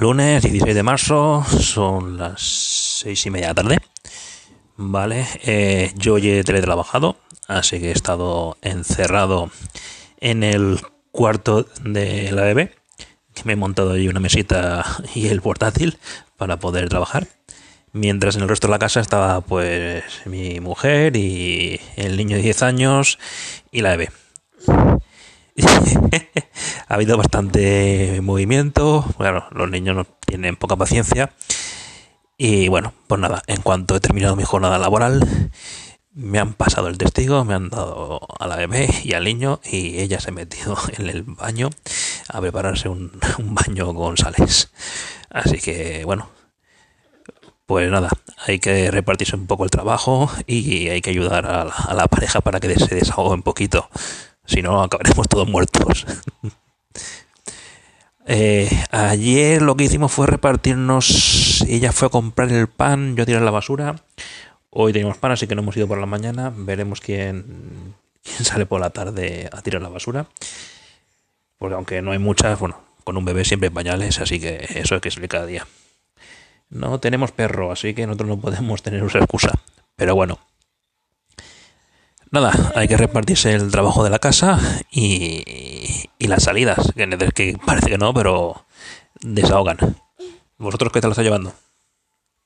Lunes 16 de marzo, son las seis y media de la tarde. Vale, eh, yo he teletrabajado, así que he estado encerrado en el cuarto de la bebé. Me he montado ahí una mesita y el portátil para poder trabajar. Mientras en el resto de la casa estaba pues mi mujer y el niño de 10 años y la bebé. ha habido bastante movimiento. Claro, los niños no tienen poca paciencia. Y bueno, pues nada, en cuanto he terminado mi jornada laboral, me han pasado el testigo, me han dado a la bebé y al niño y ella se ha metido en el baño a prepararse un, baño con sales. Así que bueno, pues nada, hay que repartirse un poco el trabajo y hay que ayudar a la, a la pareja para que se desahogue un poquito. Si no, acabaremos todos muertos. Eh, ayer lo que hicimos fue repartirnos. Ella fue a comprar el pan, yo a tirar la basura. Hoy tenemos pan, así que no hemos ido por la mañana. Veremos quién, quién sale por la tarde a tirar la basura. Porque aunque no hay muchas, bueno, con un bebé siempre hay pañales, así que eso hay que salir cada día. No tenemos perro, así que nosotros no podemos tener esa excusa. Pero bueno, nada, hay que repartirse el trabajo de la casa y, y las salidas, que, parece que no, pero desahogan. ¿Vosotros qué tal lo está llevando?